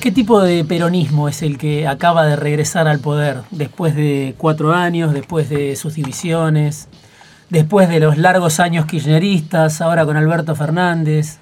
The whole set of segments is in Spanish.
¿Qué tipo de peronismo es el que acaba de regresar al poder después de cuatro años, después de sus divisiones, después de los largos años kirchneristas, ahora con Alberto Fernández?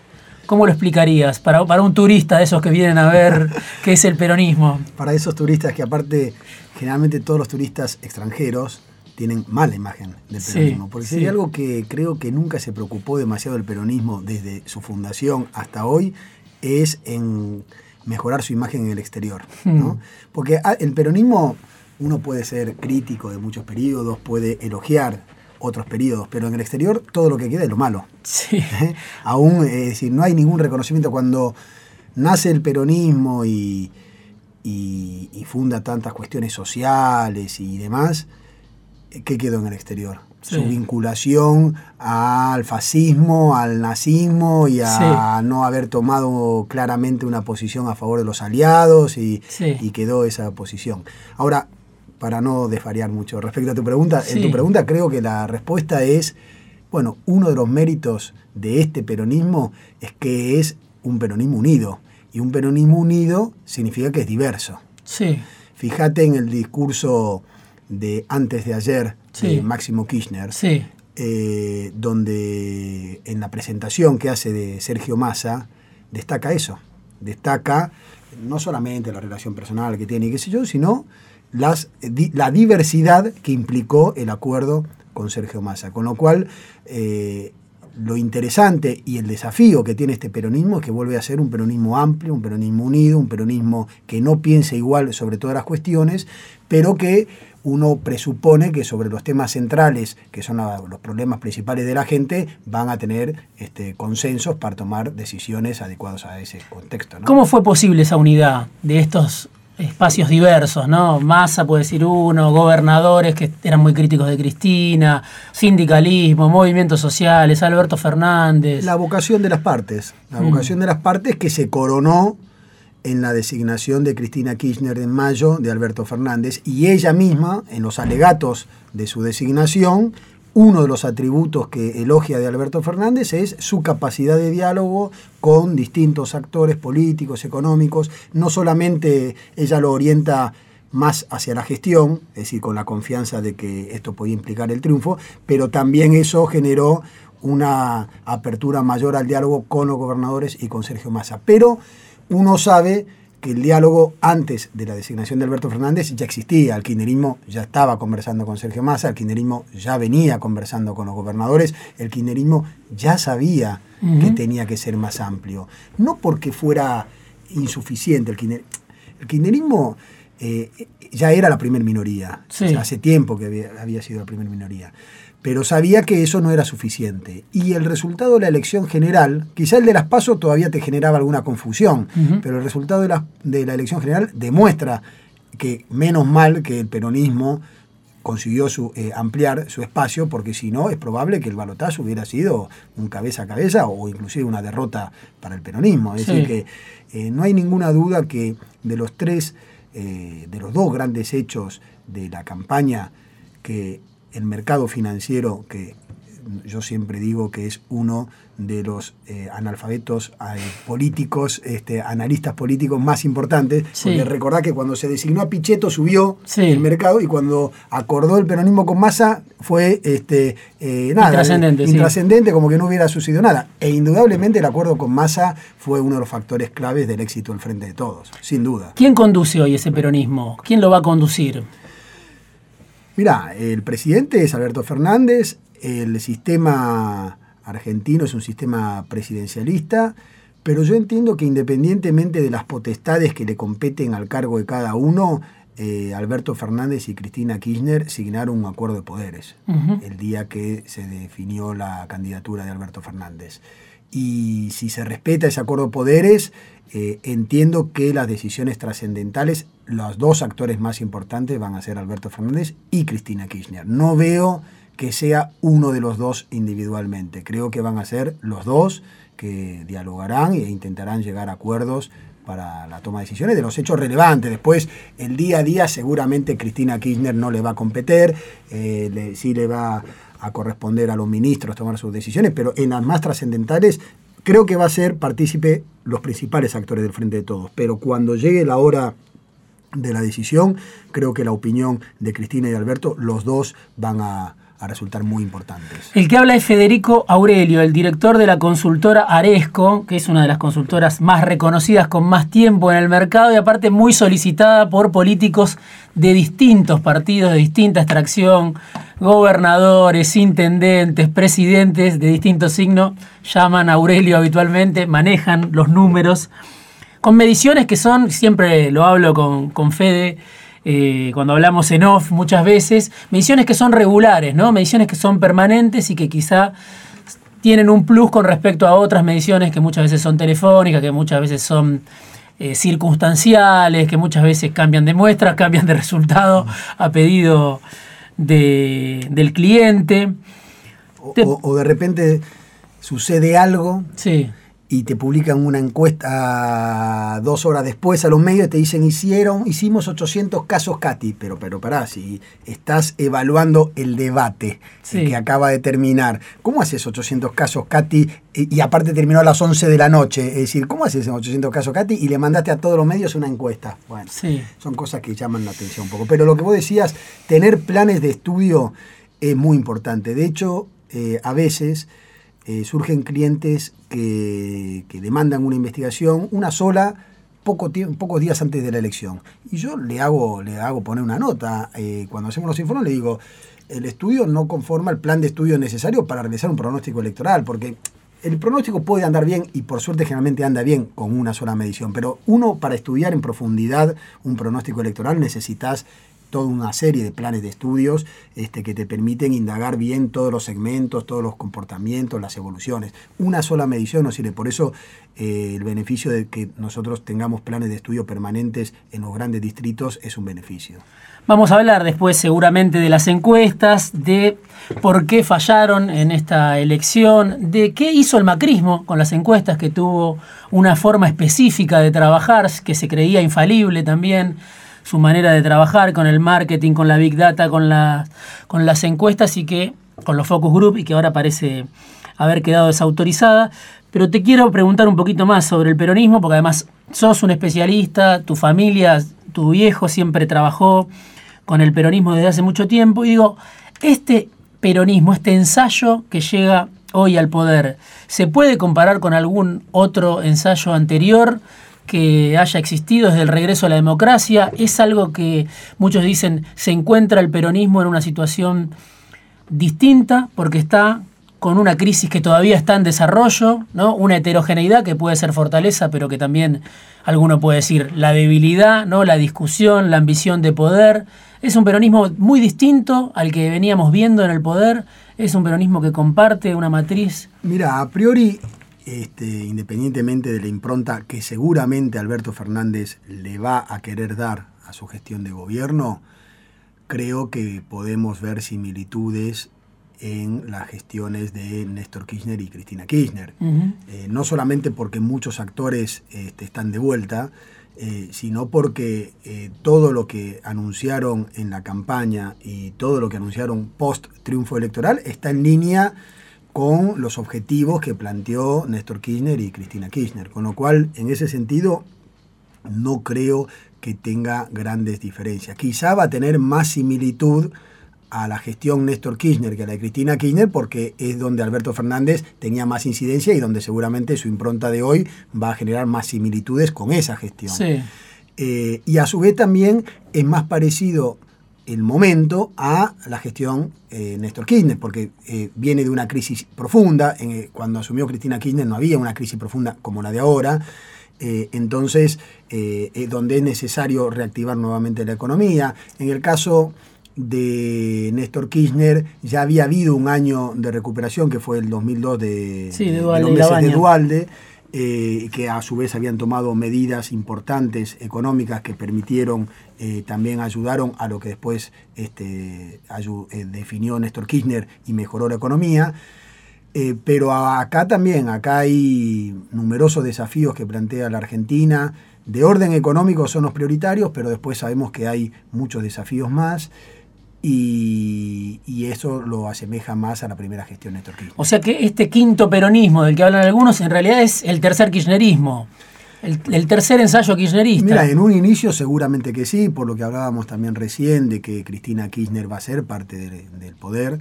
¿Cómo lo explicarías para, para un turista de esos que vienen a ver qué es el peronismo? Para esos turistas que aparte, generalmente todos los turistas extranjeros tienen mala imagen del peronismo. porque si hay algo que creo que nunca se preocupó demasiado el peronismo desde su fundación hasta hoy, es en mejorar su imagen en el exterior. Hmm. Porque ah, el peronismo, uno puede ser crítico de muchos periodos, puede elogiar otros periodos, pero en el exterior todo lo que queda es lo malo. Sí. Aún, es decir, no hay ningún reconocimiento cuando nace el peronismo y, y funda tantas cuestiones sociales y demás, ¿qué quedó en el exterior? Su vinculación al fascismo, al nazismo y a no haber tomado claramente una posición a favor de los aliados y, quedó esa posición. Ahora, para no desvariar mucho respecto a tu pregunta, en tu pregunta creo que la respuesta es, bueno, uno de los méritos de este peronismo es que es un peronismo unido. Y un peronismo unido significa que es diverso. Sí. Fíjate en el discurso de antes de ayer de Máximo Kirchner, eh, donde en la presentación que hace de Sergio Massa destaca eso, destaca no solamente la relación personal que tiene y qué sé yo, sino las, la diversidad que implicó el acuerdo con Sergio Massa. Con lo cual, eh, lo interesante y el desafío que tiene este peronismo es que vuelve a ser un peronismo amplio, un peronismo unido, un peronismo que no piense igual sobre todas las cuestiones, pero que uno presupone que sobre los temas centrales, que son los problemas principales de la gente, van a tener este, consensos para tomar decisiones adecuadas a ese contexto. ¿Cómo fue posible esa unidad de estos espacios diversos, ¿no? Massa puede decir uno, gobernadores que eran muy críticos de Cristina, sindicalismo, movimientos sociales, Alberto Fernández. La vocación de las partes, la mm. vocación de las partes que se coronó en la designación de Cristina Kirchner en mayo de Alberto Fernández y ella misma, en los alegatos de su designación, uno de los atributos que elogia de Alberto Fernández es su capacidad de diálogo con distintos actores políticos, económicos. No solamente ella lo orienta más hacia la gestión, es decir, con la confianza de que esto podía implicar el triunfo, pero también eso generó una apertura mayor al diálogo con los gobernadores y con Sergio Massa. Pero uno sabe que el diálogo antes de la designación de Alberto Fernández ya existía. El kirchnerismo ya estaba conversando con Sergio Massa, el kirchnerismo ya venía conversando con los gobernadores, el kirchnerismo ya sabía que tenía que ser más amplio. No porque fuera insuficiente el kirchnerismo. El kirchnerismo eh, ya era la primer minoría, hace tiempo que había, había sido la primera minoría pero sabía que eso no era suficiente. Y el resultado de la elección general, quizá el de las pasos todavía te generaba alguna confusión, pero el resultado de la, de la, elección general demuestra que menos mal que el peronismo consiguió su, eh, ampliar su espacio, porque si no es probable que el balotaje hubiera sido un cabeza a cabeza o inclusive una derrota para el peronismo. Es decir, que eh, no hay ninguna duda que de los tres, eh, de los dos grandes hechos de la campaña que el mercado financiero, que yo siempre digo que es uno de los eh, analfabetos eh, políticos, este, analistas políticos más importantes, porque recordá que cuando se designó a Pichetto subió el mercado y cuando acordó el peronismo con Massa fue este, eh, nada, intrascendente, intrascendente como que no hubiera sucedido nada. E indudablemente el acuerdo con Massa fue uno de los factores claves del éxito del Frente de Todos, sin duda. ¿Quién conduce hoy ese peronismo? ¿Quién lo va a conducir? Mirá, el presidente es Alberto Fernández, el sistema argentino es un sistema presidencialista, pero yo entiendo que independientemente de las potestades que le competen al cargo de cada uno, eh, Alberto Fernández y Cristina Kirchner signaron un acuerdo de poderes el día que se definió la candidatura de Alberto Fernández. Y si se respeta ese acuerdo de poderes, eh, entiendo que las decisiones trascendentales, los dos actores más importantes van a ser Alberto Fernández y Cristina Kirchner. No veo que sea uno de los dos individualmente. Creo que van a ser los dos que dialogarán e intentarán llegar a acuerdos para la toma de decisiones de los hechos relevantes. Después, el día a día, seguramente Cristina Kirchner no le va a competir, eh, sí le va a corresponder a los ministros tomar sus decisiones, pero en las más trascendentales creo que va a ser partícipe los principales actores del Frente de Todos. Pero cuando llegue la hora de la decisión, creo que la opinión de Cristina y Alberto, los dos van a, a resultar muy importantes. El que habla es Federico Aurelio, el director de la consultora Aresco, que es una de las consultoras más reconocidas con más tiempo en el mercado y aparte muy solicitada por políticos de distintos partidos, de distinta extracción, gobernadores, intendentes, presidentes de distintos signos, llaman a Aurelio habitualmente, manejan los números, con mediciones que son, siempre lo hablo con, con Fede, eh, cuando hablamos en off muchas veces, mediciones que son regulares, ¿no? mediciones que son permanentes y que quizá tienen un plus con respecto a otras mediciones que muchas veces son telefónicas, que muchas veces son eh, circunstanciales, que muchas veces cambian de muestras, cambian de resultado a pedido del cliente. o, de repente sucede algo sí y te publican una encuesta dos horas después a los medios y te dicen, hicieron, hicimos 800 casos Katy, pero, pero pará, si estás evaluando el debate que acaba de terminar, ¿cómo haces 800 casos Katy y, aparte terminó a las 11 de la noche? Es decir, ¿cómo haces 800 casos Katy y le mandaste a todos los medios una encuesta? Bueno, son cosas que llaman la atención un poco. Pero lo que vos decías, tener planes de estudio es muy importante. De hecho, eh, a veces eh, surgen clientes que, demandan una investigación, una sola, poco pocos días antes de la elección. Y yo le hago, le hago poner una nota. Eh, cuando hacemos los informes le digo, el estudio no conforma el plan de estudio necesario para realizar un pronóstico electoral, porque el pronóstico puede andar bien y por suerte generalmente anda bien con una sola medición, pero uno para estudiar en profundidad un pronóstico electoral necesitas toda una serie de planes de estudios este, que te permiten indagar bien todos los segmentos, todos los comportamientos, las evoluciones. Una sola medición no sirve. Por eso eh, el beneficio de que nosotros tengamos planes de estudio permanentes en los grandes distritos es un beneficio. Vamos a hablar después seguramente de las encuestas, de por qué fallaron en esta elección, de qué hizo el macrismo con las encuestas, que tuvo una forma específica de trabajar, que se creía infalible también su manera de trabajar con el marketing, con la big data, con, con las encuestas y que con los focus group y que ahora parece haber quedado desautorizada. Pero te quiero preguntar un poquito más sobre el peronismo, porque además sos un especialista, tu familia, tu viejo siempre trabajó con el peronismo desde hace mucho tiempo. Y digo, este peronismo, este ensayo que llega hoy al poder, ¿se puede comparar con algún otro ensayo anterior? Que haya existido desde el regreso a la democracia. Es algo que muchos dicen se encuentra el peronismo en una situación distinta porque está con una crisis que todavía está en desarrollo, ¿no? una heterogeneidad que puede ser fortaleza, pero que también alguno puede decir la debilidad, ¿no? la discusión, la ambición de poder. Es un peronismo muy distinto al que veníamos viendo en el poder, es un peronismo que comparte una matriz. Mira, a priori este, independientemente de la impronta que seguramente Alberto Fernández le va a querer dar a su gestión de gobierno, creo que podemos ver similitudes en las gestiones de Néstor Kirchner y Cristina Kirchner. Eh, no solamente porque muchos actores este, están de vuelta, eh, sino porque eh, todo lo que anunciaron en la campaña y todo lo que anunciaron post triunfo electoral está en línea con los objetivos que planteó Néstor Kirchner y Cristina Kirchner. Con lo cual, en ese sentido, no creo que tenga grandes diferencias. Quizá va a tener más similitud a la gestión Néstor Kirchner que a la de Cristina Kirchner porque es donde Alberto Fernández tenía más incidencia y donde seguramente su impronta de hoy va a generar más similitudes con esa gestión. Eh, y a su vez también es más parecido el momento a la gestión eh, Néstor Kirchner, porque eh, viene de una crisis profunda. Eh, cuando asumió Cristina Kirchner no había una crisis profunda como la de ahora. entonces, donde es necesario reactivar nuevamente la economía. En el caso de Néstor Kirchner ya había habido un año de recuperación que fue el 2002 de, sí, de, de Dualde eh, que a su vez habían tomado medidas importantes económicas que permitieron, eh, también ayudaron a lo que después este, eh, definió Néstor Kirchner y mejoró la economía. pero acá también, acá hay numerosos desafíos que plantea la Argentina. De orden económico son los prioritarios, pero después sabemos que hay muchos desafíos más. Y, y eso lo asemeja más a la primera gestión de Kirchner. O sea que este quinto peronismo del que hablan algunos en realidad es el tercer kirchnerismo. El, el, tercer ensayo kirchnerista. Mira, en un inicio seguramente que sí, por lo que hablábamos también recién de que Cristina Kirchner va a ser parte de, del poder,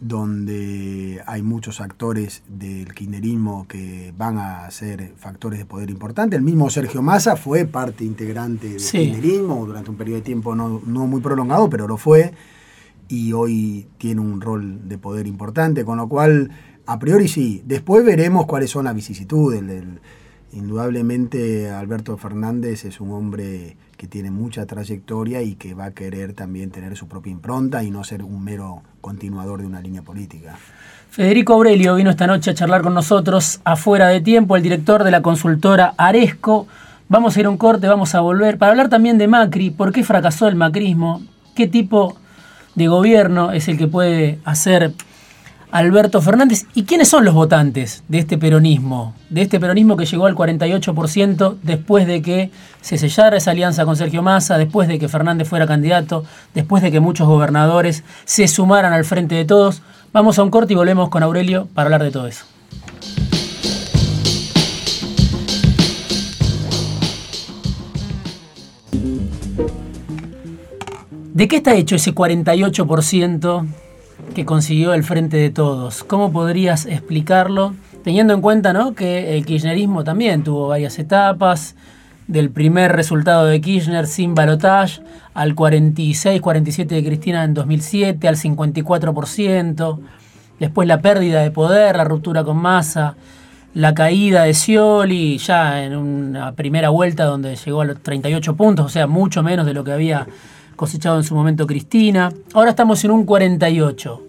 donde hay muchos actores del kirchnerismo que van a ser factores de poder importante. El mismo Sergio Massa fue parte integrante del sí. kirchnerismo durante un periodo de tiempo no, no muy prolongado, pero lo fue, y hoy tiene un rol de poder importante, con lo cual, a priori sí. Después veremos cuáles son las vicisitudes. del Indudablemente Alberto Fernández es un hombre que tiene mucha trayectoria y que va a querer también tener su propia impronta y no ser un mero continuador de una línea política. Federico Aurelio vino esta noche a charlar con nosotros afuera de tiempo, el director de la consultora Aresco. Vamos a ir a un corte, vamos a volver para hablar también de Macri, por qué fracasó el macrismo, qué tipo de gobierno es el que puede hacer Alberto Fernández. ¿Y quiénes son los votantes de este peronismo? De este peronismo que llegó al 48% después de que se sellara esa alianza con Sergio Massa, después de que Fernández fuera candidato, después de que muchos gobernadores se sumaran al frente de todos. Vamos a un corte y volvemos con Aurelio para hablar de todo eso. ¿De qué está hecho ese 48%? Que consiguió el Frente de Todos. ¿Cómo podrías explicarlo? Teniendo en cuenta ¿no? que el kirchnerismo también tuvo varias etapas, del primer resultado de Kirchner sin balotage al 46-47 de Cristina en 2007, al 54%, después la pérdida de poder, la ruptura con Massa, la caída de Scioli ya en una primera vuelta donde llegó a los 38 puntos, o sea, mucho menos de lo que había cosechado en su momento Cristina. Ahora estamos en un 48.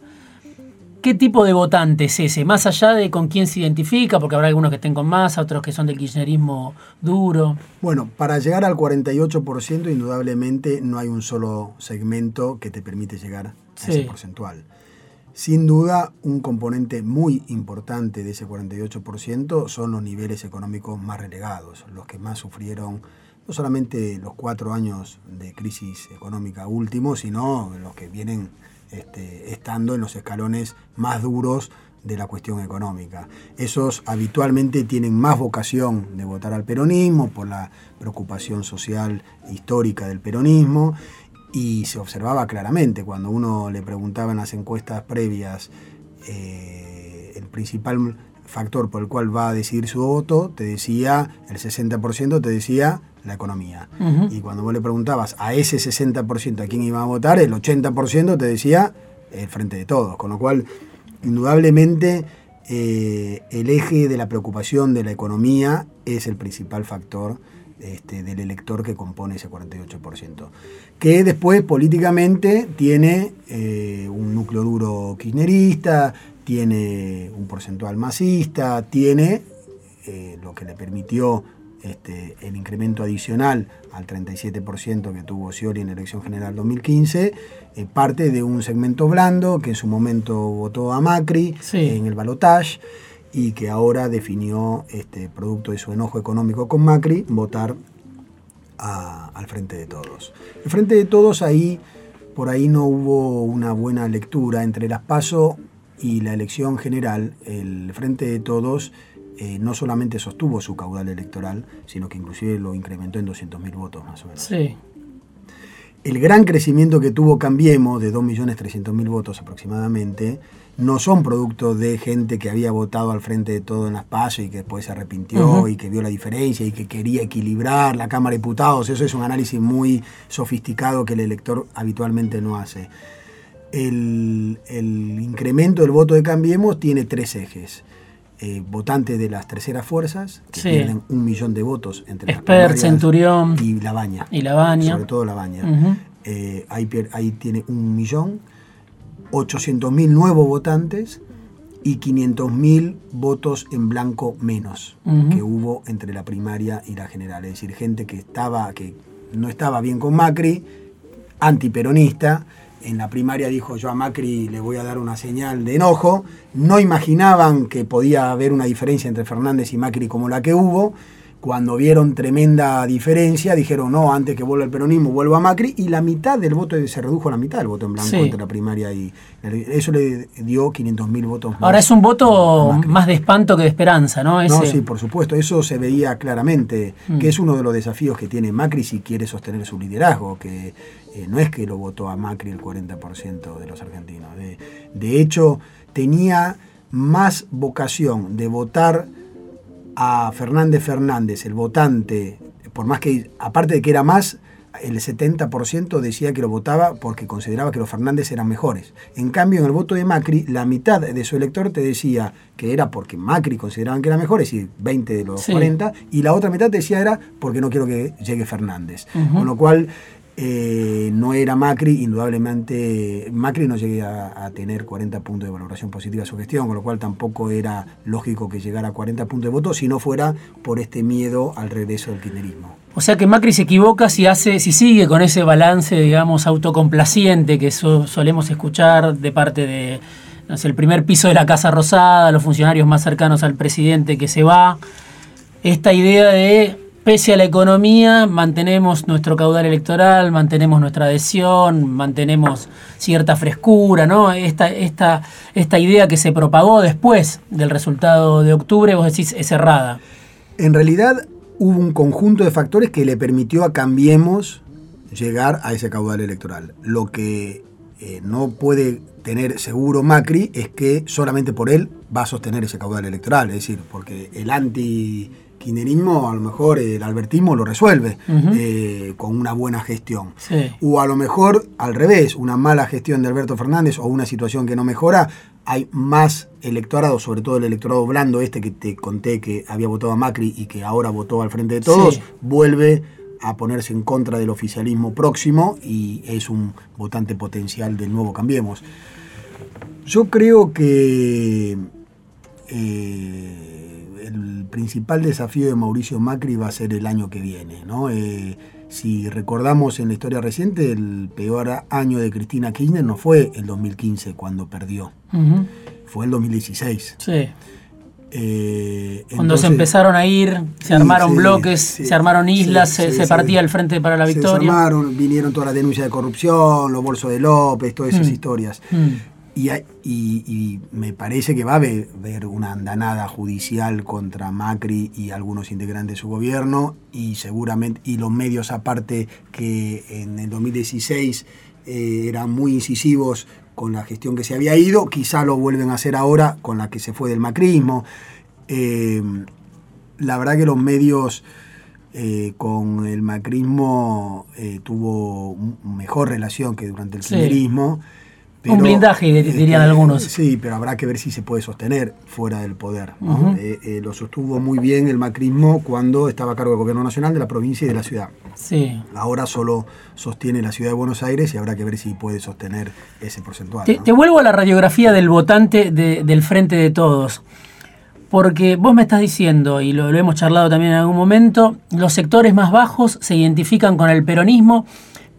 ¿Qué tipo de votante es ese? Más allá de con quién se identifica, porque habrá algunos que estén con masa, otros que son del kirchnerismo duro. Bueno, para llegar al 48%, indudablemente no hay un solo segmento que te permite llegar a sí. ese porcentual. Sin duda, un componente muy importante de ese 48% son los niveles económicos más relegados, los que más sufrieron no solamente los cuatro años de crisis económica últimos, sino los que vienen este, estando en los escalones más duros de la cuestión económica. Esos habitualmente tienen más vocación de votar al peronismo por la preocupación social histórica del peronismo y se observaba claramente cuando uno le preguntaba en las encuestas previas eh, el principal factor por el cual va a decidir su voto, te decía, el 60% te decía la economía. Uh -huh. Y cuando vos le preguntabas a ese 60% a quién iba a votar, el 80% te decía el frente de todos. Con lo cual, indudablemente, eh, el eje de la preocupación de la economía es el principal factor este, del elector que compone ese 48%. Que después políticamente tiene eh, un núcleo duro kirchnerista, tiene un porcentual masista, tiene eh, lo que le permitió este, el incremento adicional al 37% que tuvo Scioli en la elección general 2015, eh, parte de un segmento blando que en su momento votó a Macri sí. en el balotage y que ahora definió, este, producto de su enojo económico con Macri, votar a, al Frente de Todos. El Frente de Todos ahí, por ahí no hubo una buena lectura entre las PASO y la elección general. El Frente de Todos eh, no solamente sostuvo su caudal electoral, sino que inclusive lo incrementó en 200.000 votos más o menos. Sí. El gran crecimiento que tuvo Cambiemos, de 2.300.000 votos aproximadamente, no son producto de gente que había votado al frente de todo en las PASO y que después se arrepintió uh -huh. y que vio la diferencia y que quería equilibrar la Cámara de Diputados. Eso es un análisis muy sofisticado que el elector habitualmente no hace. El, el incremento del voto de Cambiemos tiene tres ejes eh, votantes de las terceras fuerzas, que sí. tienen un millón de votos entre Expert, Centurión y La Baña. Y La Baña. Sobre todo La Baña. Uh -huh. eh, ahí, ahí, tiene un millón, 800.000 nuevos votantes y 500.000 votos en blanco menos uh -huh. que hubo entre la primaria y la general. Es decir, gente que, estaba, que no estaba bien con Macri, antiperonista, en la primaria dijo yo a Macri le voy a dar una señal de enojo, no imaginaban que podía haber una diferencia entre Fernández y Macri como la que hubo, cuando vieron tremenda diferencia, dijeron, no, antes que vuelva el peronismo, vuelva a Macri, y la mitad del voto se redujo a la mitad del voto en blanco entre la primaria y eso le dio 500 mil votos más. Ahora es un voto más de espanto que de esperanza, ¿no? No, sí, por supuesto, eso se veía claramente, mm. que es uno de los desafíos que tiene Macri si quiere sostener su liderazgo, que eh, no es que lo votó a Macri el 40% de los argentinos, de, de hecho tenía más vocación de votar a Fernández Fernández, el votante, por más que, aparte de que era más, el 70% decía que lo votaba porque consideraba que los Fernández eran mejores. En cambio, en el voto de Macri, la mitad de su elector te decía que era porque Macri consideraban que era mejor, es decir, 20 de los 40, y la otra mitad decía era porque no quiero que llegue Fernández. Con lo cual, eh, no era Macri, indudablemente Macri no llegué a, tener 40 puntos de valoración positiva a su gestión, con lo cual tampoco era lógico que llegara a 40 puntos de voto si no fuera por este miedo al regreso del kirchnerismo. O sea que Macri se equivoca si hace, si sigue con ese balance, digamos, autocomplaciente que solemos escuchar de parte de el primer piso de la Casa Rosada, los funcionarios más cercanos al presidente que se va. Esta idea de pese a la economía, mantenemos nuestro caudal electoral, mantenemos nuestra adhesión, mantenemos cierta frescura, ¿no? Esta, esta, esta idea que se propagó después del resultado de octubre, vos decís, es errada. En realidad hubo un conjunto de factores que le permitió a Cambiemos llegar a ese caudal electoral. Lo que eh, no puede tener seguro Macri es que solamente por él va a sostener ese caudal electoral, es decir, porque el anti kirchnerismo a lo mejor el albertismo lo resuelve eh, con una buena gestión. O a lo mejor al revés, una mala gestión de Alberto Fernández o una situación que no mejora, hay más electorado, sobre todo el electorado blando este que te conté que había votado a Macri y que ahora votó al frente de todos, vuelve a ponerse en contra del oficialismo próximo y es un votante potencial del nuevo Cambiemos. Yo creo que... Eh, el principal desafío de Mauricio Macri va a ser el año que viene. ¿no? Eh, si recordamos en la historia reciente, el peor año de Cristina Kirchner no fue el 2015 cuando perdió, fue el 2016. Sí. Eh, cuando se empezaron a ir, se armaron bloques, se armaron islas, se, partía el frente para la victoria. Se armaron, vinieron todas las denuncias de corrupción, los bolsos de López, todas esas mm. historias. Mm. Y, me parece que va a haber una andanada judicial contra Macri y algunos integrantes de su gobierno y seguramente y los medios aparte que en el 2016 eh, eran muy incisivos con la gestión que se había ido, quizá lo vuelven a hacer ahora con la que se fue del macrismo. Eh, la verdad que los medios eh, con el macrismo tuvo mejor relación que durante el kirchnerismo un blindaje, este, dirían algunos. Sí, pero habrá que ver si se puede sostener fuera del poder. Eh, eh, lo sostuvo muy bien el macrismo cuando estaba a cargo del gobierno nacional de la provincia y de la ciudad. Sí. Ahora solo sostiene la ciudad de Buenos Aires y habrá que ver si puede sostener ese porcentaje. Te, te vuelvo a la radiografía del votante del Frente de Todos. Porque vos me estás diciendo, y lo, lo hemos charlado también en algún momento, los sectores más bajos se identifican con el peronismo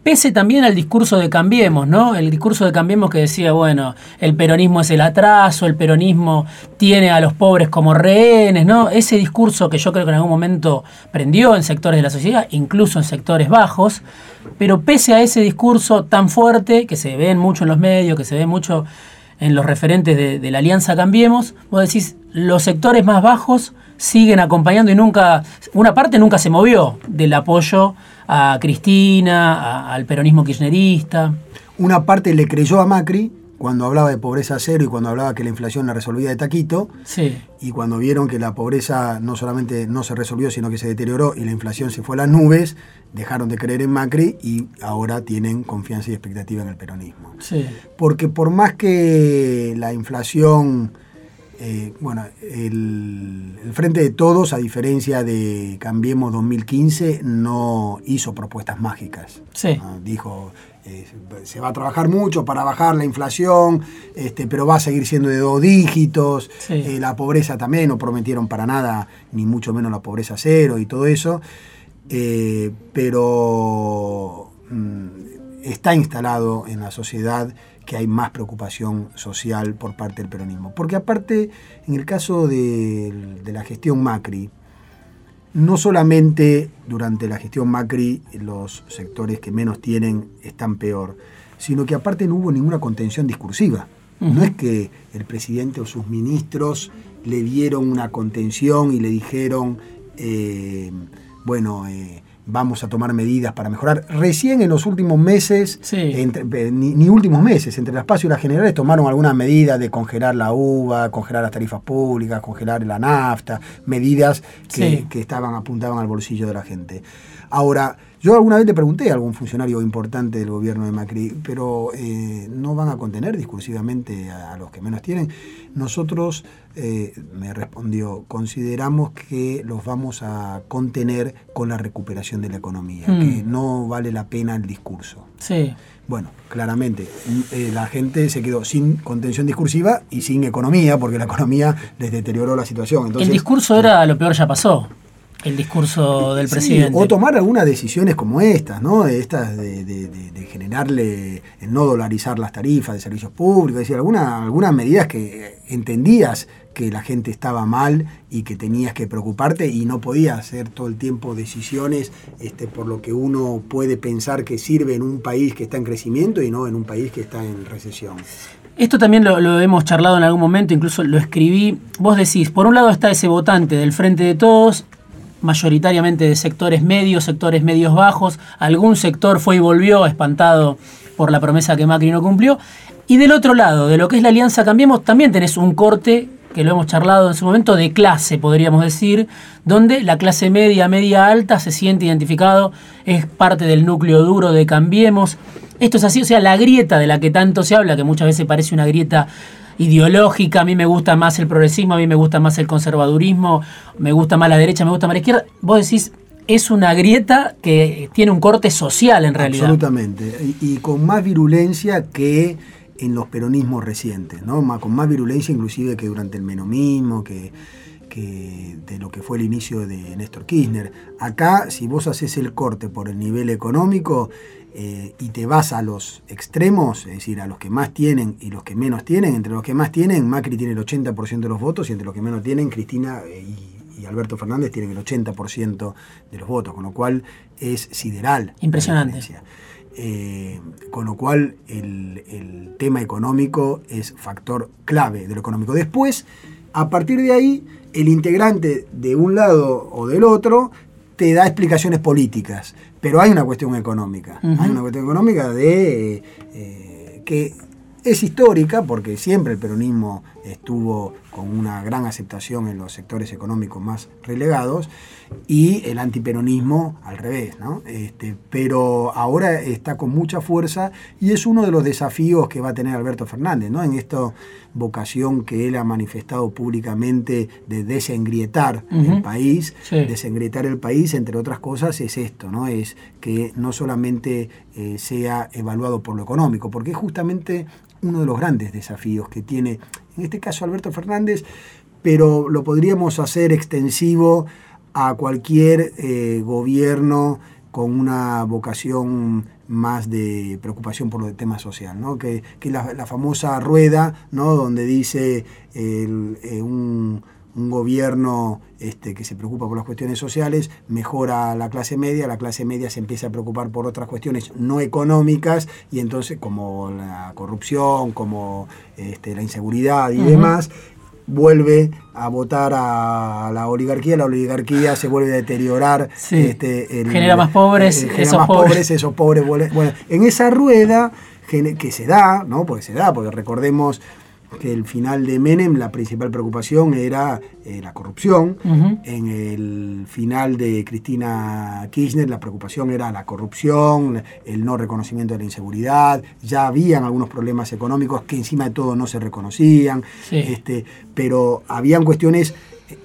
Pese también al discurso de Cambiemos, ¿no? El discurso de Cambiemos que decía, bueno, el peronismo es el atraso, el peronismo tiene a los pobres como rehenes, ¿no? Ese discurso que yo creo que en algún momento prendió en sectores de la sociedad, incluso en sectores bajos, pero pese a ese discurso tan fuerte, que se ve mucho en los medios, que se ve mucho en los referentes de, de la Alianza Cambiemos, vos decís, los sectores más bajos siguen acompañando y nunca, una parte nunca se movió del apoyo a Cristina, al peronismo kirchnerista. Una parte le creyó a Macri cuando hablaba de pobreza cero y cuando hablaba que la inflación la resolvía de taquito. Sí. Y cuando vieron que la pobreza no solamente no se resolvió, sino que se deterioró y la inflación se fue a las nubes, dejaron de creer en Macri y ahora tienen confianza y expectativa en el peronismo. Sí. Porque por más que la inflación eh, bueno, el, Frente de Todos, a diferencia de Cambiemos 2015, no hizo propuestas mágicas. Sí. Dijo, eh, se va a trabajar mucho para bajar la inflación, este, pero va a seguir siendo de dos dígitos. Eh, la pobreza también, no prometieron para nada, ni mucho menos la pobreza cero y todo eso. pero mm, está instalado en la sociedad que hay más preocupación social por parte del peronismo. Porque aparte, en el caso de, la gestión Macri, no solamente durante la gestión Macri los sectores que menos tienen están peor, sino que aparte no hubo ninguna contención discursiva. No es que el presidente o sus ministros le dieron una contención y le dijeron, eh, bueno, eh, vamos a tomar medidas para mejorar. Recién en los últimos meses, ni, últimos meses, entre el espacio y las generales tomaron algunas medidas de congelar la uva, congelar las tarifas públicas, congelar la nafta, medidas que, que estaban apuntaban al bolsillo de la gente. Ahora, yo alguna vez le pregunté a algún funcionario importante del gobierno de Macri, pero eh, no van a contener discursivamente a, los que menos tienen. Nosotros, eh, me respondió, consideramos que los vamos a contener con la recuperación de la economía, mm. que no vale la pena el discurso. Sí. Bueno, claramente, eh, la gente se quedó sin contención discursiva y sin economía, porque la economía les deterioró la situación. el discurso era lo peor ya pasó el discurso del presidente. O tomar algunas decisiones como estas, ¿no? Estas de, generarle, el no dolarizar las tarifas de servicios públicos, es decir, alguna, algunas medidas que entendías que la gente estaba mal y que tenías que preocuparte y no podías hacer todo el tiempo decisiones este, por lo que uno puede pensar que sirve en un país que está en crecimiento y no en un país que está en recesión. Esto también lo, lo, hemos charlado en algún momento, incluso lo escribí. Vos decís, por un lado está ese votante del Frente de Todos mayoritariamente de sectores medios, sectores medios bajos. Algún sector fue y volvió espantado por la promesa que Macri no cumplió. Y del otro lado, de lo que es la Alianza Cambiemos, también tenés un corte, que lo hemos charlado en su momento, de clase, podríamos decir, donde la clase media, media alta se siente identificado, es parte del núcleo duro de Cambiemos. Esto es así, o sea, la grieta de la que tanto se habla, que muchas veces parece una grieta ideológica, a mí me gusta más el progresismo, a mí me gusta más el conservadurismo, me gusta más la derecha, me gusta más la izquierda. Vos decís, es una grieta que tiene un corte social en realidad. Absolutamente, y, con más virulencia que en los peronismos recientes, ¿no? con más virulencia inclusive que durante el menomismo, que, que de lo que fue el inicio de Néstor Kirchner. Acá, si vos haces el corte por el nivel económico, eh, y te vas a los extremos, es decir, a los que más tienen y los que menos tienen, entre los que más tienen, Macri tiene el 80% de los votos y entre los que menos tienen, Cristina eh, y, Alberto Fernández tienen el 80% de los votos, con lo cual es sideral. Impresionante. Eh, con lo cual el, el tema económico es factor clave de lo económico. Después, a partir de ahí, el integrante de un lado o del otro te da explicaciones políticas, pero hay una cuestión económica. Hay una cuestión económica de eh, que es histórica porque siempre el peronismo estuvo con una gran aceptación en los sectores económicos más relegados y el antiperonismo al revés, ¿no? Este, pero ahora está con mucha fuerza y es uno de los desafíos que va a tener Alberto Fernández, ¿no? En esta vocación que él ha manifestado públicamente de desengrietar el país, desengrietar el país, entre otras cosas, es esto, ¿no? Es que no solamente eh, sea evaluado por lo económico, porque es justamente uno de los grandes desafíos que tiene, en este caso Alberto Fernández, pero lo podríamos hacer extensivo a cualquier eh, gobierno con una vocación más de preocupación por el tema social, ¿no? que, que la, famosa rueda, ¿no? donde dice eh, un, un gobierno este, que se preocupa por las cuestiones sociales mejora la clase media, la clase media se empieza a preocupar por otras cuestiones no económicas y entonces como la corrupción, como este, la inseguridad y demás, vuelve a votar a la oligarquía, la oligarquía se vuelve a deteriorar. Este, genera más pobres, eh, esos más pobres. esos pobres. Bueno, en esa rueda que se da, ¿no? Porque se da, porque recordemos que el final de Menem la principal preocupación era eh, la corrupción. En el final de Cristina Kirchner la preocupación era la corrupción, el no reconocimiento de la inseguridad. Ya habían algunos problemas económicos que encima de todo no se reconocían, este, pero habían cuestiones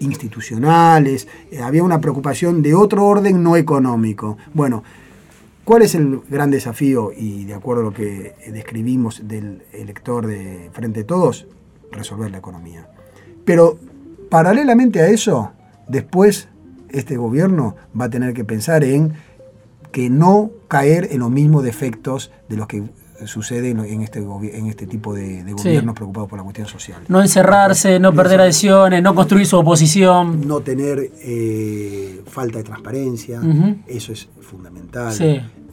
institucionales, eh, había una preocupación de otro orden no económico. Bueno, ¿Cuál es el gran desafío, y de acuerdo a lo que describimos del elector de Frente a Todos? Resolver la economía. Pero paralelamente a eso, después este gobierno va a tener que pensar en que no caer en los mismos defectos de los que sucede en este, en este tipo de, gobiernos preocupados por la cuestión social. No encerrarse, no, perder adhesiones, no construir su oposición. No tener eh, falta de transparencia, eso es fundamental.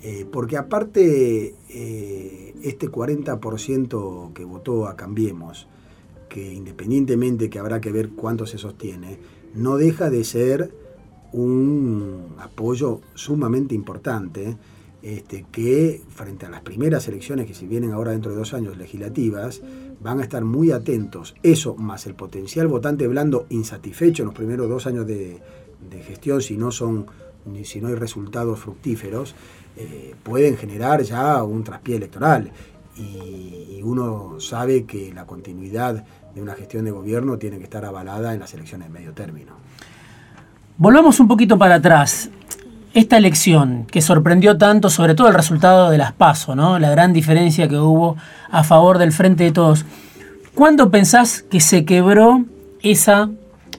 Eh, porque aparte, eh, este 40% que votó a Cambiemos, que independientemente que habrá que ver cuánto se sostiene, no deja de ser un apoyo sumamente importante este, que frente a las primeras elecciones que se vienen ahora dentro de dos años legislativas, van a estar muy atentos. Eso más el potencial votante blando insatisfecho en los primeros dos años de, gestión, si no, son, si no hay resultados fructíferos, eh, pueden generar ya un traspié electoral. y uno sabe que la continuidad de una gestión de gobierno tiene que estar avalada en las elecciones de medio término. Volvamos un poquito para atrás. Esta elección que sorprendió tanto, sobre todo el resultado de las PASO, ¿no? la gran diferencia que hubo a favor del Frente de Todos. ¿Cuándo pensás que se quebró esa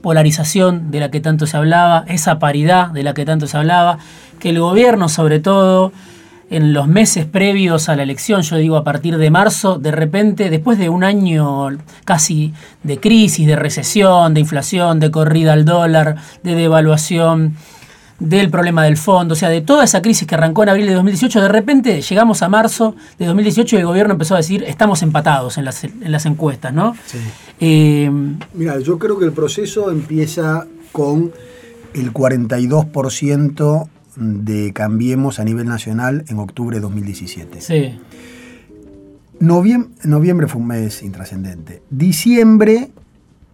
polarización de la que tanto se hablaba, esa paridad de la que tanto se hablaba, que el gobierno sobre todo en los meses previos a la elección, yo digo a partir de marzo, de repente, después de un año casi de crisis, de recesión, de inflación, de corrida al dólar, de devaluación, del problema del fondo, o sea, de toda esa crisis que arrancó en abril de 2018, de repente llegamos a marzo de 2018 y el gobierno empezó a decir, estamos empatados en las, en las encuestas, ¿no? Sí. Eh, Mira, yo creo que el proceso empieza con el 42% de Cambiemos a nivel nacional en octubre de 2017. Sí. Noviembre, fue un mes intrascendente. Diciembre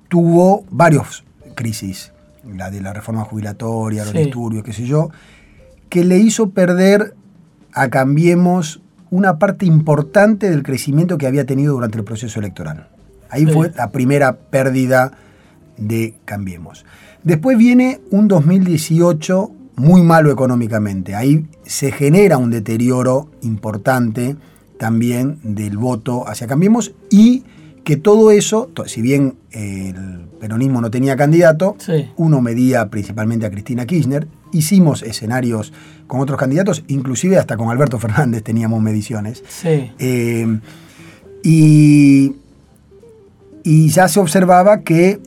tuvo varios crisis, la de la reforma jubilatoria, los disturbios, qué sé yo, que le hizo perder a Cambiemos una parte importante del crecimiento que había tenido durante el proceso electoral. Ahí fue la primera pérdida de Cambiemos. Después viene un 2018 muy malo económicamente. Ahí se genera un deterioro importante también del voto hacia Cambiemos y que todo eso, si bien el peronismo no tenía candidato, uno medía principalmente a Cristina Kirchner, hicimos escenarios con otros candidatos, inclusive hasta con Alberto Fernández teníamos mediciones. Eh, y, y ya se observaba que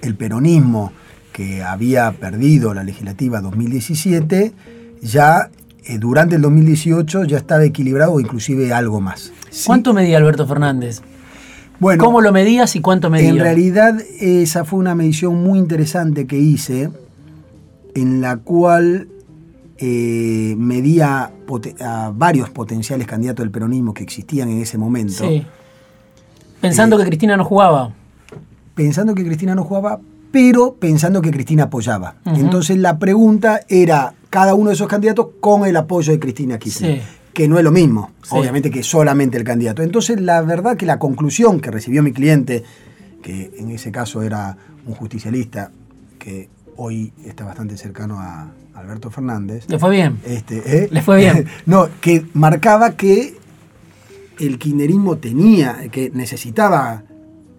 el peronismo que había perdido la legislativa 2017, ya eh, durante el 2018 ya estaba equilibrado o inclusive algo más. ¿Cuánto medía Alberto Fernández? Bueno, ¿Cómo lo medías y cuánto medía? En realidad esa fue una medición muy interesante que hice, en la cual eh, medía a varios potenciales candidatos del peronismo que existían en ese momento. Sí. Pensando eh, que Cristina no jugaba. Pensando que Cristina no jugaba, pero pensando que Cristina apoyaba. Entonces la pregunta era cada uno de esos candidatos con el apoyo de Cristina Kirchner. Que no es lo mismo, obviamente, que solamente el candidato. Entonces, la verdad que la conclusión que recibió mi cliente, que en ese caso era un justicialista, que hoy está bastante cercano a Alberto Fernández. ¿Le fue bien? Este, ¿eh? ¿Le fue bien? no, que marcaba que el kirchnerismo tenía, que necesitaba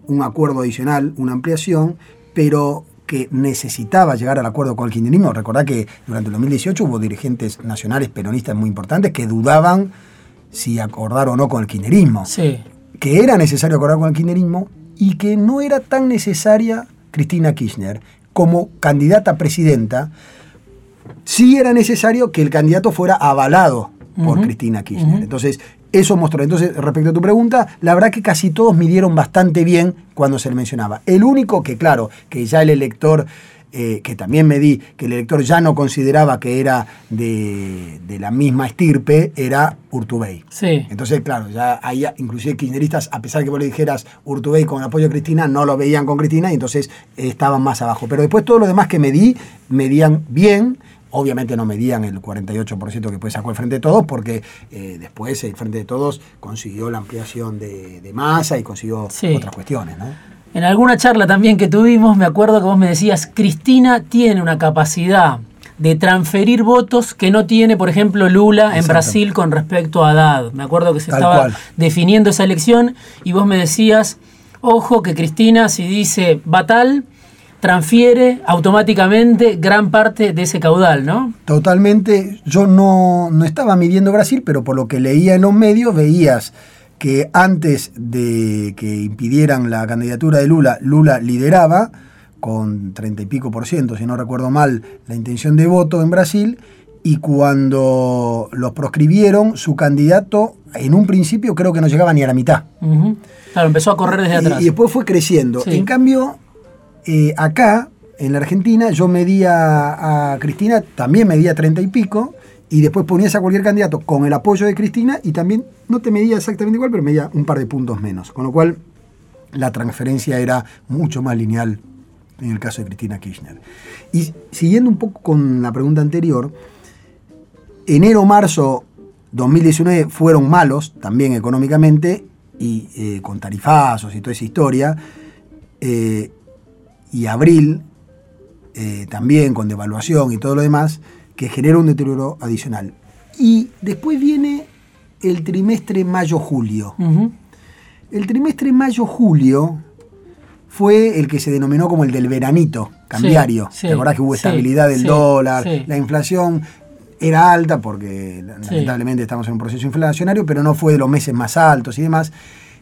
un acuerdo adicional, una ampliación, pero que necesitaba llegar al acuerdo con el kirchnerismo. Recordad que durante el 2018 hubo dirigentes nacionales peronistas muy importantes que dudaban si acordar o no con el kirchnerismo. Sí. Que era necesario acordar con el kirchnerismo y que no era tan necesaria Cristina Kirchner como candidata a presidenta. Sí era necesario que el candidato fuera avalado por Cristina Kirchner. Entonces, eso mostró. Entonces, respecto a tu pregunta, la verdad que casi todos midieron bastante bien cuando se le mencionaba. El único que, claro, que ya el elector, eh, que también me di, que el elector ya no consideraba que era de, la misma estirpe, era Urtubey. Sí. Entonces, claro, ya ahí inclusive kirchneristas, a pesar de que vos le dijeras Urtubey con el apoyo de Cristina, no lo veían con Cristina y entonces estaban más abajo. Pero después todo lo demás que medí, medían bien Obviamente no medían el 48% que después sacó el Frente de Todos, porque eh, después el Frente de Todos consiguió la ampliación de, masa y consiguió otras cuestiones. En alguna charla también que tuvimos, me acuerdo que vos me decías, Cristina tiene una capacidad de transferir votos que no tiene, por ejemplo, Lula en Brasil con respecto a Haddad. Me acuerdo que se estaba definiendo esa elección y vos me decías, ojo que Cristina si dice va tal, transfiere automáticamente gran parte de ese caudal, ¿no? Totalmente. Yo no, no estaba midiendo Brasil, pero por lo que leía en los medios veías que antes de que impidieran la candidatura de Lula, Lula lideraba con 30 y pico por ciento, si no recuerdo mal, la intención de voto en Brasil, y cuando los proscribieron, su candidato en un principio creo que no llegaba ni a la mitad. Claro, empezó a correr desde atrás. Y, después fue creciendo. En cambio, eh, acá, en la Argentina, yo medía a Cristina, también medía 30 y pico, y después ponías a cualquier candidato con el apoyo de Cristina y también no te medía exactamente igual, pero medía un par de puntos menos. Con lo cual la transferencia era mucho más lineal en el caso de Cristina Kirchner. Y siguiendo un poco con la pregunta anterior, enero-marzo 2019 fueron malos también económicamente y eh, con tarifazos y toda esa historia. Eh, y abril eh, también con devaluación y todo lo demás que genera un deterioro adicional. Y después viene el trimestre mayo-julio. El trimestre mayo-julio fue el que se denominó como el del veranito cambiario. Sí, ¿Te acordás que hubo estabilidad del dólar? La inflación era alta porque lamentablemente estamos en un proceso inflacionario, pero no fue de los meses más altos y demás.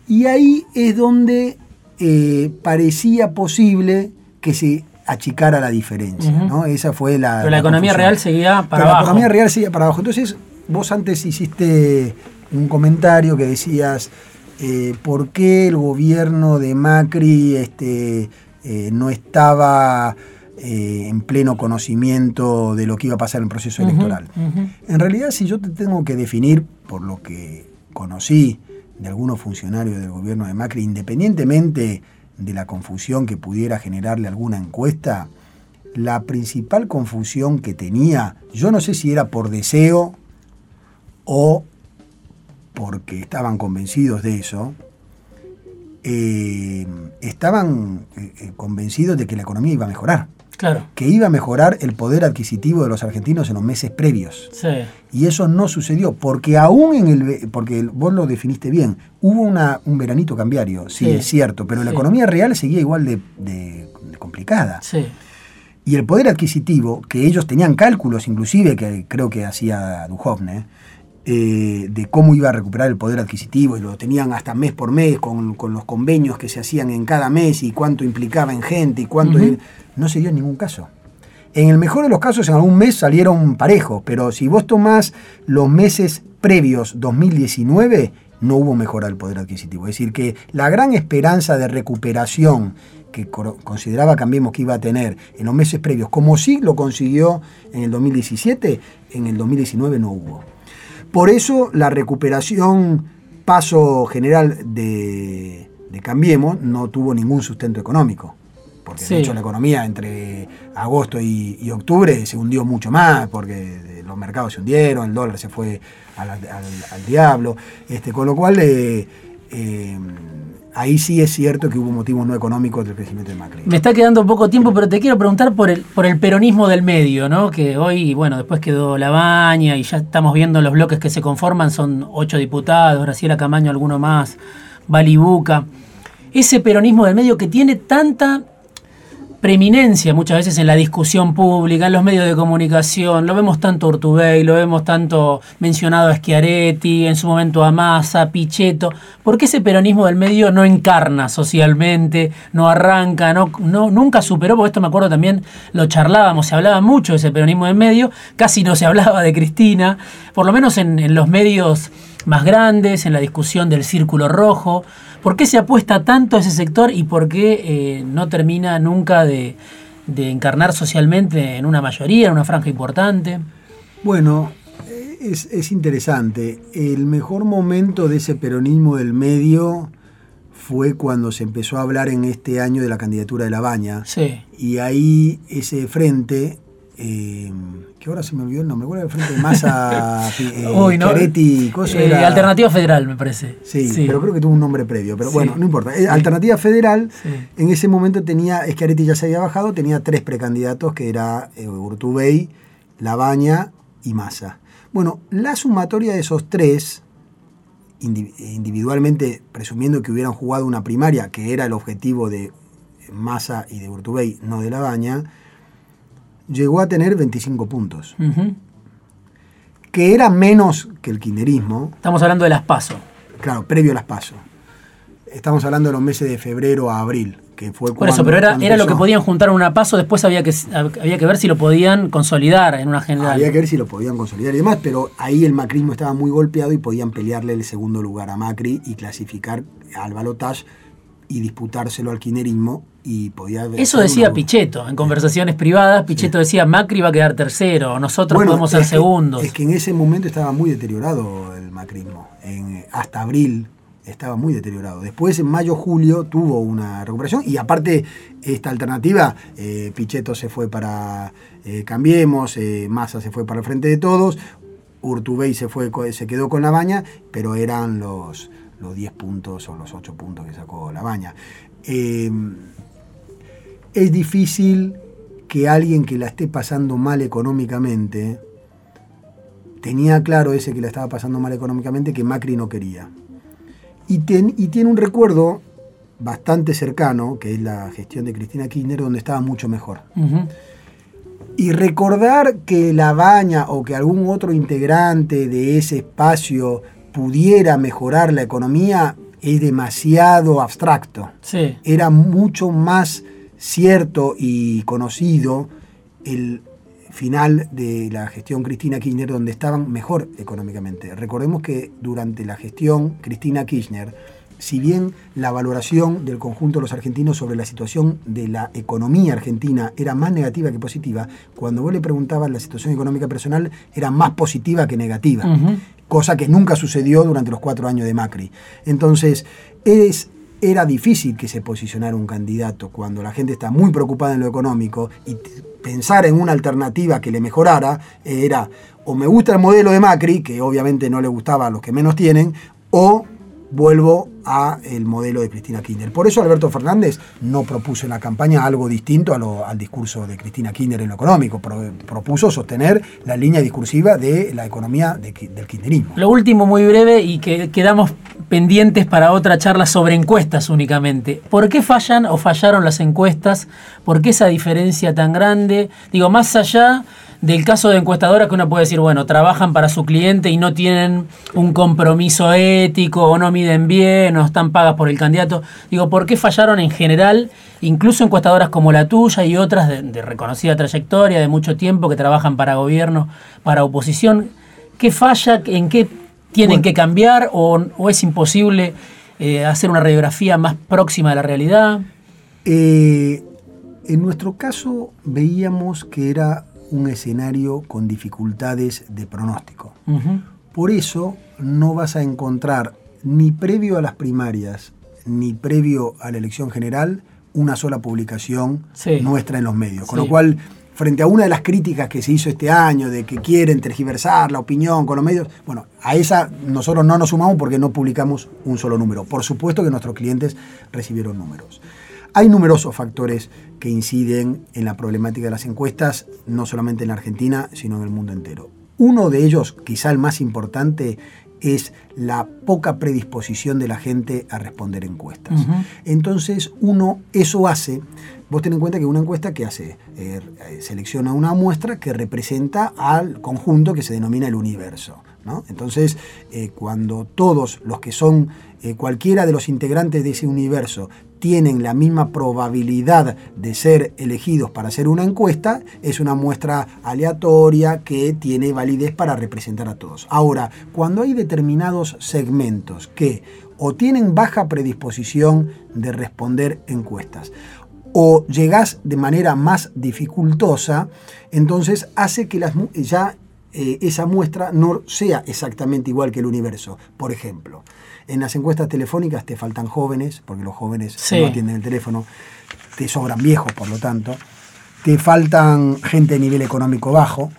Y ahí es donde eh, parecía posible que se achicara la diferencia. ¿no? Esa fue la. Pero la, economía real seguía para abajo. La economía real seguía para abajo. Entonces, vos antes hiciste un comentario que decías. Eh, ¿Por qué el gobierno de Macri este, eh, no estaba eh, en pleno conocimiento de lo que iba a pasar en el proceso electoral? En realidad, si yo te tengo que definir, por lo que conocí de algunos funcionarios del gobierno de Macri, independientemente de la confusión que pudiera generarle alguna encuesta, la principal confusión que tenía, yo no sé si era por deseo o porque estaban convencidos de eso, eh, estaban eh, eh, convencidos de que la economía iba a mejorar. Claro. Que iba a mejorar el poder adquisitivo de los argentinos en los meses previos. Sí. Y eso no sucedió, porque aún en el. Porque vos lo definiste bien, hubo una, un veranito cambiario, sí, es cierto, pero la economía real seguía igual de, complicada. Y el poder adquisitivo, que ellos tenían cálculos, inclusive, que creo que hacía Duhovne, eh, de cómo iba a recuperar el poder adquisitivo, y lo tenían hasta mes por mes, con, los convenios que se hacían en cada mes, y cuánto implicaba en gente, y cuánto no se dio en ningún caso. En el mejor de los casos, en algún mes salieron parejos, pero si vos tomás los meses previos 2019, no hubo mejora del poder adquisitivo. Es decir, que la gran esperanza de recuperación que consideraba Cambiemos que iba a tener en los meses previos, como sí lo consiguió en el 2017, en el 2019 no hubo. Por eso la recuperación paso general de, de Cambiemos no tuvo ningún sustento económico porque de hecho la economía entre agosto y, octubre se hundió mucho más, porque los mercados se hundieron, el dólar se fue al, diablo, este, con lo cual eh, eh, ahí sí es cierto que hubo motivos no económicos del crecimiento de Macri. Me está quedando poco tiempo, pero te quiero preguntar por el, por el peronismo del medio, ¿no? que hoy, bueno, después quedó La Baña y ya estamos viendo los bloques que se conforman, son ocho diputados, Graciela Camaño alguno más, Balibuca. Ese peronismo del medio que tiene tanta preeminencia muchas veces en la discusión pública, en los medios de comunicación. Lo vemos tanto Urtubey, lo vemos tanto mencionado a Schiaretti, en su momento a Massa, Pichetto. ¿Por qué ese peronismo del medio no encarna socialmente, no arranca, no, no, nunca superó? Porque esto me acuerdo también, lo charlábamos, se hablaba mucho de ese peronismo del medio, casi no se hablaba de Cristina, por lo menos en, en los medios más grandes, en la discusión del círculo rojo. ¿Por qué se apuesta tanto a ese sector y por qué eh, no termina nunca de, encarnar socialmente en una mayoría, en una franja importante? Bueno, es, interesante. El mejor momento de ese peronismo del medio fue cuando se empezó a hablar en este año de la candidatura de La Baña. Sí. Y ahí ese frente eh, que ahora se me olvidó el nombre, ¿cuál era el frente de Massa, eh, Uy, no, eh, Alternativa Federal, me parece. Sí, pero creo que tuvo un nombre previo, pero bueno, no importa. Eh, Alternativa Federal, en ese momento tenía, Schiaretti ya se había bajado, tenía tres precandidatos, que era Urtubey, Labaña y Massa. Bueno, la sumatoria de esos tres, individualmente presumiendo que hubieran jugado una primaria, que era el objetivo de Massa y de Urtubey, no de La Baña, llegó a tener 25 puntos, que era menos que el kirchnerismo, Estamos hablando de las PASO. claro, previo a las PASO. Estamos hablando de los meses de febrero a abril, que fue Por eso, pero era, era lo que podían juntar en una PASO, después había que, había que ver si lo podían consolidar en una general. Había que ver si lo podían consolidar y demás, pero ahí el macrismo estaba muy golpeado y podían pelearle el segundo lugar a Macri y clasificar al balotage y disputárselo al kirchnerismo y podía haber- Eso decía una- Pichetto en conversaciones privadas. Pichetto decía Macri va a quedar tercero, nosotros Bueno, podemos ser que- segundos. es que en ese momento estaba muy deteriorado el macrismo. En, hasta abril estaba muy deteriorado. Después, en mayo, julio, tuvo una recuperación. Y aparte, esta alternativa, eh, Pichetto se fue para eh, Cambiemos, eh, Massa se fue para el Frente de Todos, Urtubey se, fue, se quedó con la baña, pero eran los, los 10 puntos o los 8 puntos que sacó la baña. Eh, es difícil que alguien que la esté pasando mal económicamente, tenía claro ese que la estaba pasando mal económicamente que Macri no quería. Y, ten- y tiene un recuerdo bastante cercano, que es la gestión de Cristina Kirchner, donde estaba mucho mejor. Y recordar que la baña o que algún otro integrante de ese espacio pudiera mejorar la economía es demasiado abstracto Sí. era mucho más cierto y conocido el final de la gestión Cristina Kirchner, donde estaban mejor económicamente. Recordemos que durante la gestión Cristina Kirchner, si bien la valoración del conjunto de los argentinos sobre la situación de la economía argentina era más negativa que positiva, cuando vos le preguntabas la situación económica personal era más positiva que negativa cosa que nunca sucedió durante los cuatro años de Macri. Entonces, es, era difícil que se posicionara un candidato cuando la gente está muy preocupada en lo económico y pensar en una alternativa que le mejorara era o me gusta el modelo de Macri, que obviamente no le gustaba a los que menos tienen, o vuelvo a el modelo de Cristina Kirchner. Por eso Alberto Fernández no propuso en la campaña algo distinto al discurso de Cristina Kirchner en lo económico, Pro- propuso sostener la línea discursiva de la economía de del kirchnerismo. Lo último, muy breve, y que quedamos pendientes para otra charla sobre encuestas únicamente. ¿Por qué fallan o fallaron las encuestas? ¿Por qué esa diferencia tan grande? Digo, más allá del caso de encuestadoras que uno puede decir, bueno, trabajan para su cliente y no tienen un compromiso ético o no miden bien o están pagas por el candidato. Digo, ¿por qué fallaron en general, incluso encuestadoras como la tuya y otras de, de reconocida trayectoria, de mucho tiempo, que trabajan para gobierno, para oposición? ¿Qué falla? ¿En qué tienen Bueno. que cambiar o, o es imposible eh, hacer una radiografía más próxima de la realidad? Eh, en nuestro caso veíamos que era un escenario con dificultades de pronóstico. Por eso no vas a encontrar ni previo a las primarias ni previo a la elección general una sola publicación Sí. nuestra en los medios. Con Sí. lo cual, frente a una de las críticas que se hizo este año de que quieren tergiversar la opinión con los medios, bueno, a esa nosotros no nos sumamos porque no publicamos un solo número. Por supuesto que nuestros clientes recibieron números. Hay numerosos factores que inciden en la problemática de las encuestas, no solamente en la Argentina, sino en el mundo entero. Uno de ellos, quizá el más importante, es la poca predisposición de la gente a responder encuestas. Entonces, uno, eso hace, vos ten en cuenta que una encuesta que hace, Eh, eh, selecciona una muestra que representa al conjunto que se denomina el universo. ¿no? Entonces, eh, cuando todos los que son eh, cualquiera de los integrantes de ese universo tienen la misma probabilidad de ser elegidos para hacer una encuesta, es una muestra aleatoria que tiene validez para representar a todos. Ahora, cuando hay determinados segmentos que o tienen baja predisposición de responder encuestas, o llegás de manera más dificultosa, entonces hace que las, ya eh, esa muestra no sea exactamente igual que el universo. Por ejemplo, en las encuestas telefónicas te faltan jóvenes, porque los jóvenes Sí. no atienden el teléfono, te sobran viejos, por lo tanto, te faltan gente de nivel económico bajo.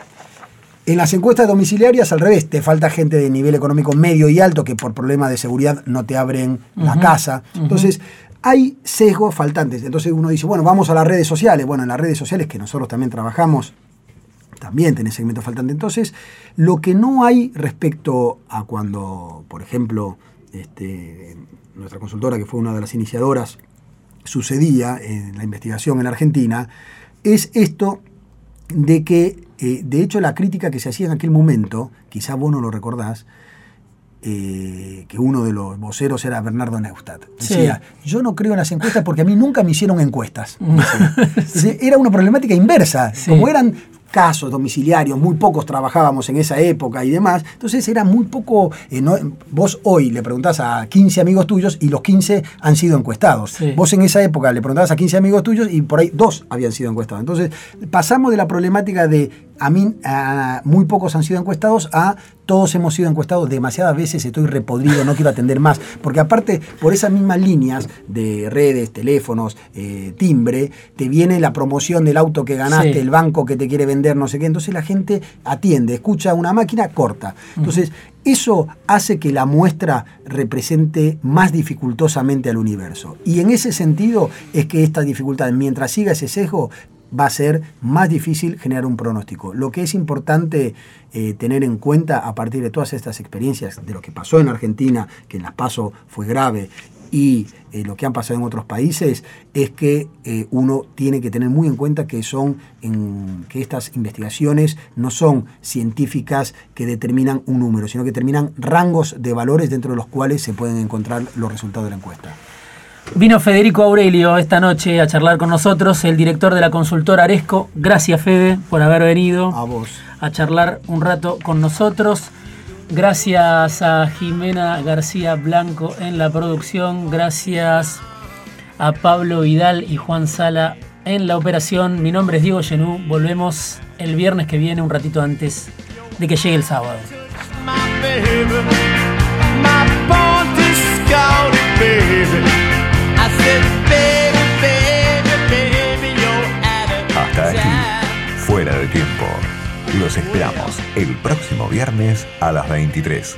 En las encuestas domiciliarias, al revés, te falta gente de nivel económico medio y alto que por problemas de seguridad no te abren la casa. Entonces, hay sesgos faltantes. Entonces uno dice, bueno, vamos a las redes sociales. Bueno, en las redes sociales que nosotros también trabajamos, también tenés segmentos faltantes. Entonces, lo que no hay respecto a cuando, por ejemplo, este, nuestra consultora, que fue una de las iniciadoras, sucedía en la investigación en Argentina es esto de que, eh, de hecho, la crítica que se hacía en aquel momento, quizá vos no lo recordás, eh, que uno de los voceros era Bernardo Neustadt. Decía, yo no creo en las encuestas porque a mí nunca me hicieron encuestas. Era una problemática inversa. Como eran casos domiciliarios, muy pocos trabajábamos en esa época y demás, entonces era muy poco, eh, vos hoy le preguntás a 15 amigos tuyos y los 15 han sido encuestados. Vos en esa época le preguntabas a 15 amigos tuyos y por ahí dos habían sido encuestados. Entonces pasamos de la problemática de a mí muy pocos han sido encuestados a todos hemos sido encuestados demasiadas veces, estoy repodrido, no quiero atender más. Porque aparte, por esas mismas líneas de redes, teléfonos, eh, timbre, te viene la promoción del auto que ganaste, el banco que te quiere vender, no sé qué. Entonces la gente atiende, escucha una máquina, corta. Entonces, eso hace que la muestra represente más dificultosamente al universo. Y en ese sentido es que esta dificultad, mientras siga ese sesgo, va a ser más difícil generar un pronóstico. Lo que es importante eh, tener en cuenta a partir de todas estas experiencias, de lo que pasó en Argentina, que en las PASO fue grave, y eh, lo que han pasado en otros países, es que eh, uno tiene que tener muy en cuenta que son que estas investigaciones no son científicas que determinan un número, sino que determinan rangos de valores dentro de los cuales se pueden encontrar los resultados de la encuesta. Vino Federico Aurelio esta noche a charlar con nosotros, el director de la consultora Aresco. Gracias, Fede, por haber venido a, vos. a charlar un rato con nosotros. Gracias a Jimena García Blanco en la producción. Gracias a Pablo Vidal y Juan Sala en la operación. Mi nombre es Diego Genú. Volvemos el viernes que viene, un ratito antes de que llegue el sábado. Hasta aquí, fuera de tiempo. Los esperamos el próximo viernes a las 23.